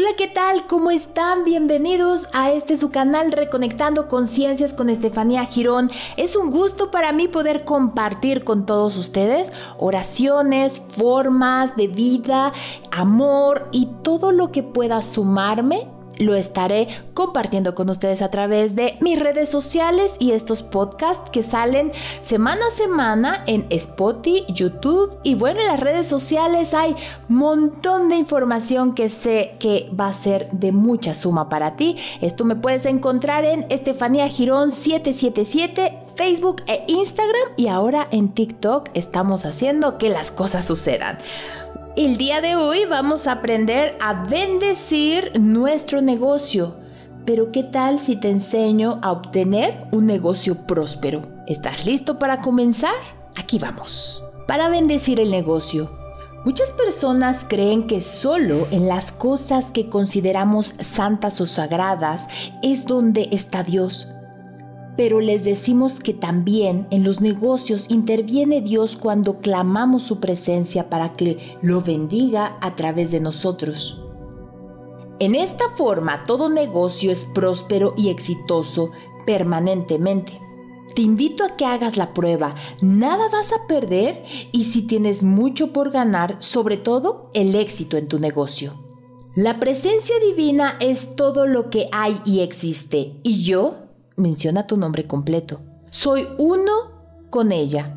Hola, ¿qué tal? ¿Cómo están? Bienvenidos a este su canal Reconectando Conciencias con Estefanía Girón. Es un gusto para mí poder compartir con todos ustedes oraciones, formas de vida, amor y todo lo que pueda sumarme lo estaré compartiendo con ustedes a través de mis redes sociales y estos podcasts que salen semana a semana en Spotify, YouTube y bueno, en las redes sociales hay montón de información que sé que va a ser de mucha suma para ti. Esto me puedes encontrar en Estefanía Girón 777 Facebook e Instagram y ahora en TikTok estamos haciendo que las cosas sucedan. El día de hoy vamos a aprender a bendecir nuestro negocio. Pero ¿qué tal si te enseño a obtener un negocio próspero? ¿Estás listo para comenzar? Aquí vamos. Para bendecir el negocio. Muchas personas creen que solo en las cosas que consideramos santas o sagradas es donde está Dios pero les decimos que también en los negocios interviene Dios cuando clamamos su presencia para que lo bendiga a través de nosotros. En esta forma todo negocio es próspero y exitoso permanentemente. Te invito a que hagas la prueba, nada vas a perder y si tienes mucho por ganar, sobre todo el éxito en tu negocio. La presencia divina es todo lo que hay y existe y yo menciona tu nombre completo. Soy uno con ella.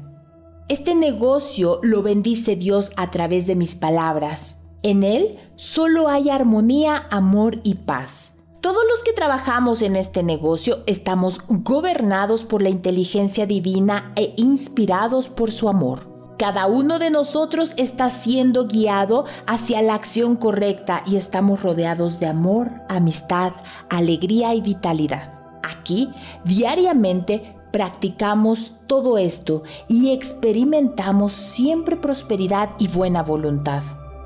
Este negocio lo bendice Dios a través de mis palabras. En él solo hay armonía, amor y paz. Todos los que trabajamos en este negocio estamos gobernados por la inteligencia divina e inspirados por su amor. Cada uno de nosotros está siendo guiado hacia la acción correcta y estamos rodeados de amor, amistad, alegría y vitalidad. Aquí, diariamente, practicamos todo esto y experimentamos siempre prosperidad y buena voluntad.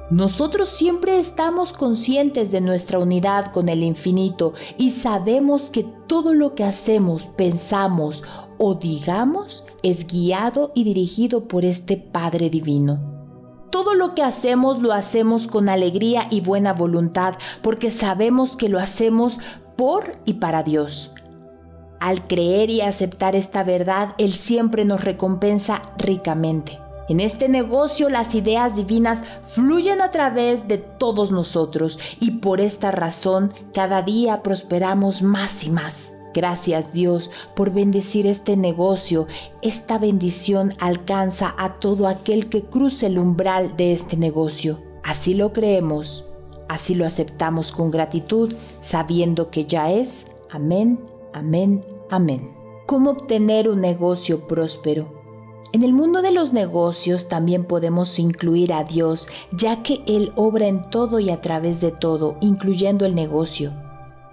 Nosotros siempre estamos conscientes de nuestra unidad con el infinito y sabemos que todo lo que hacemos, pensamos o digamos es guiado y dirigido por este Padre Divino. Todo lo que hacemos lo hacemos con alegría y buena voluntad porque sabemos que lo hacemos por y para Dios. Al creer y aceptar esta verdad, Él siempre nos recompensa ricamente. En este negocio las ideas divinas fluyen a través de todos nosotros y por esta razón cada día prosperamos más y más. Gracias Dios por bendecir este negocio. Esta bendición alcanza a todo aquel que cruce el umbral de este negocio. Así lo creemos, así lo aceptamos con gratitud, sabiendo que ya es. Amén Amén, amén. ¿Cómo obtener un negocio próspero? En el mundo de los negocios también podemos incluir a Dios, ya que Él obra en todo y a través de todo, incluyendo el negocio.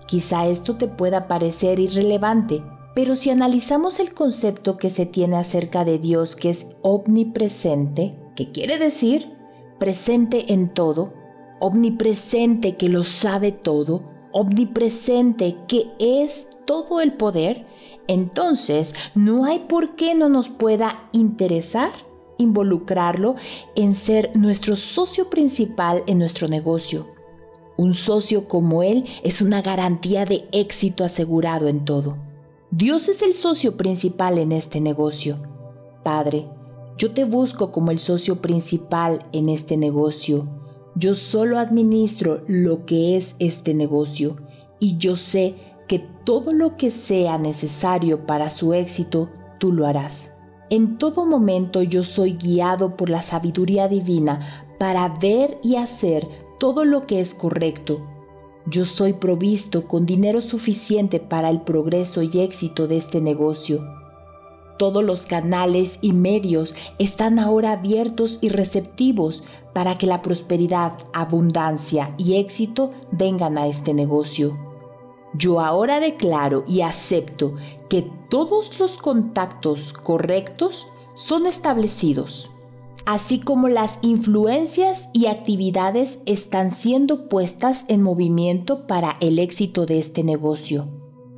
Quizá esto te pueda parecer irrelevante, pero si analizamos el concepto que se tiene acerca de Dios, que es omnipresente, ¿qué quiere decir? Presente en todo, omnipresente que lo sabe todo, omnipresente que es todo el poder, entonces no hay por qué no nos pueda interesar involucrarlo en ser nuestro socio principal en nuestro negocio. Un socio como él es una garantía de éxito asegurado en todo. Dios es el socio principal en este negocio. Padre, yo te busco como el socio principal en este negocio. Yo solo administro lo que es este negocio y yo sé que todo lo que sea necesario para su éxito, tú lo harás. En todo momento yo soy guiado por la sabiduría divina para ver y hacer todo lo que es correcto. Yo soy provisto con dinero suficiente para el progreso y éxito de este negocio. Todos los canales y medios están ahora abiertos y receptivos para que la prosperidad, abundancia y éxito vengan a este negocio. Yo ahora declaro y acepto que todos los contactos correctos son establecidos, así como las influencias y actividades están siendo puestas en movimiento para el éxito de este negocio,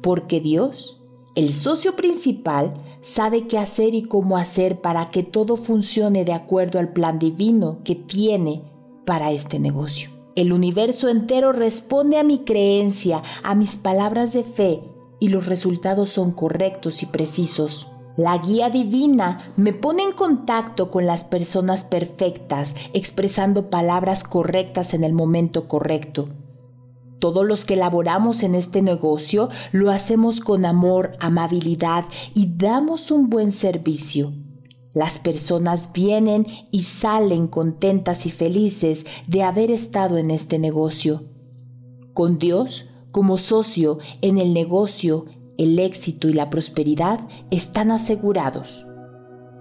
porque Dios, el socio principal, sabe qué hacer y cómo hacer para que todo funcione de acuerdo al plan divino que tiene para este negocio. El universo entero responde a mi creencia, a mis palabras de fe, y los resultados son correctos y precisos. La guía divina me pone en contacto con las personas perfectas, expresando palabras correctas en el momento correcto. Todos los que laboramos en este negocio lo hacemos con amor, amabilidad y damos un buen servicio. Las personas vienen y salen contentas y felices de haber estado en este negocio. Con Dios, como socio en el negocio, el éxito y la prosperidad están asegurados.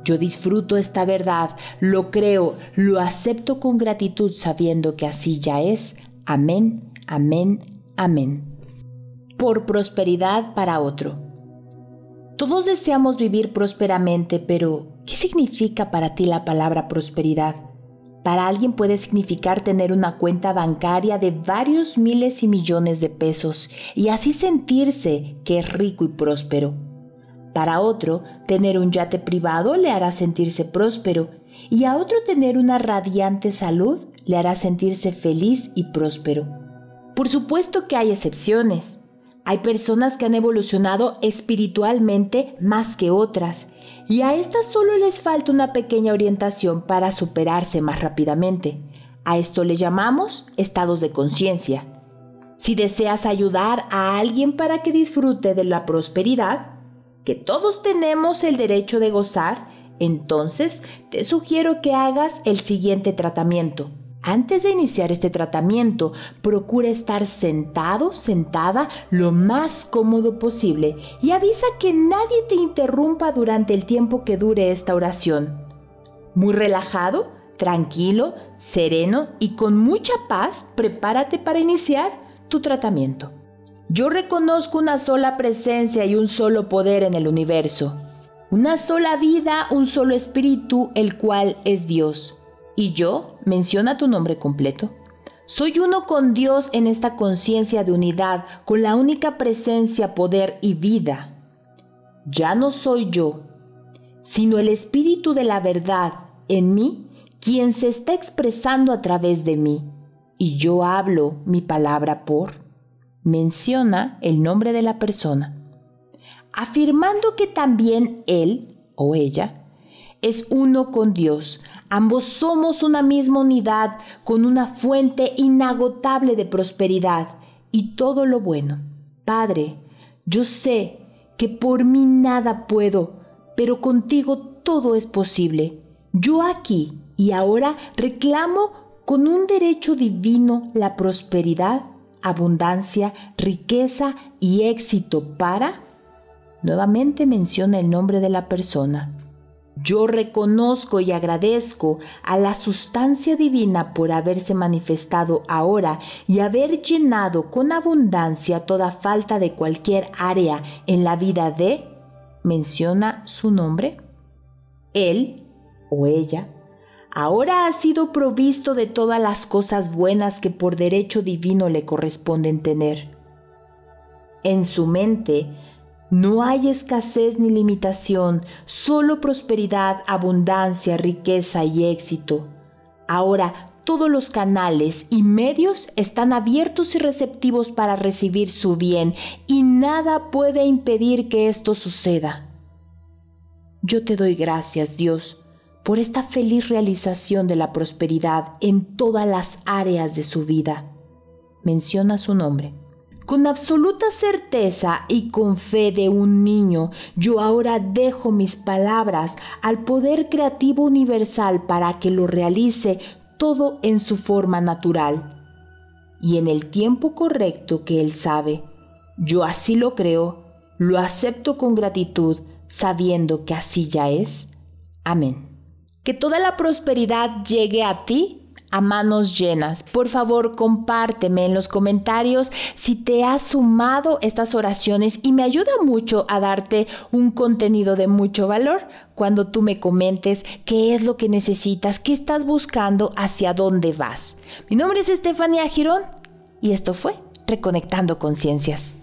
Yo disfruto esta verdad, lo creo, lo acepto con gratitud sabiendo que así ya es. Amén Amén, amén. Por prosperidad para otro. Todos deseamos vivir prósperamente, pero ¿qué significa para ti la palabra prosperidad? Para alguien puede significar tener una cuenta bancaria de varios miles y millones de pesos y así sentirse que es rico y próspero. Para otro, tener un yate privado le hará sentirse próspero y a otro tener una radiante salud le hará sentirse feliz y próspero. Por supuesto que hay excepciones. Hay personas que han evolucionado espiritualmente más que otras y a estas solo les falta una pequeña orientación para superarse más rápidamente. A esto le llamamos estados de conciencia. Si deseas ayudar a alguien para que disfrute de la prosperidad, que todos tenemos el derecho de gozar, entonces te sugiero que hagas el siguiente tratamiento. Antes de iniciar este tratamiento, procura estar sentado, sentada, lo más cómodo posible y avisa que nadie te interrumpa durante el tiempo que dure esta oración. Muy relajado, tranquilo, sereno y con mucha paz, prepárate para iniciar tu tratamiento. Yo reconozco una sola presencia y un solo poder en el universo. Una sola vida, un solo espíritu, el cual es Dios y yo, menciona tu nombre completo. Soy uno con Dios en esta conciencia de unidad, con la única presencia, poder y vida. Ya no soy yo, sino el Espíritu de la verdad en mí, quien se está expresando a través de mí. Y yo hablo mi palabra por. Menciona el nombre de la persona, afirmando que también él o ella es uno con Dios, Ambos somos una misma unidad con una fuente inagotable de prosperidad y todo lo bueno. Padre, yo sé que por mí nada puedo, pero contigo todo es posible. Yo aquí y ahora reclamo con un derecho divino la prosperidad, abundancia, riqueza y éxito para... Nuevamente menciona el nombre de la persona yo reconozco y agradezco a la sustancia divina por haberse manifestado ahora y haber llenado con abundancia toda falta de cualquier área en la vida de, menciona su nombre, él o ella, ahora ha sido provisto de todas las cosas buenas que por derecho divino le corresponden tener. En su mente, no hay escasez ni limitación, solo prosperidad, abundancia, riqueza y éxito. Ahora, todos los canales y medios están abiertos y receptivos para recibir su bien y nada puede impedir que esto suceda. Yo te doy gracias, Dios, por esta feliz realización de la prosperidad en todas las áreas de su vida. Menciona su nombre. Con absoluta certeza y con fe de un niño, yo ahora dejo mis palabras al poder creativo universal para que lo realice todo en su forma natural y en el tiempo correcto que Él sabe. Yo así lo creo, lo acepto con gratitud, sabiendo que así ya es. Amén. Que toda la prosperidad llegue a ti a manos llenas. Por favor, compárteme en los comentarios si te has sumado estas oraciones y me ayuda mucho a darte un contenido de mucho valor cuando tú me comentes qué es lo que necesitas, qué estás buscando, hacia dónde vas. Mi nombre es Estefanía Girón y esto fue Reconectando Conciencias.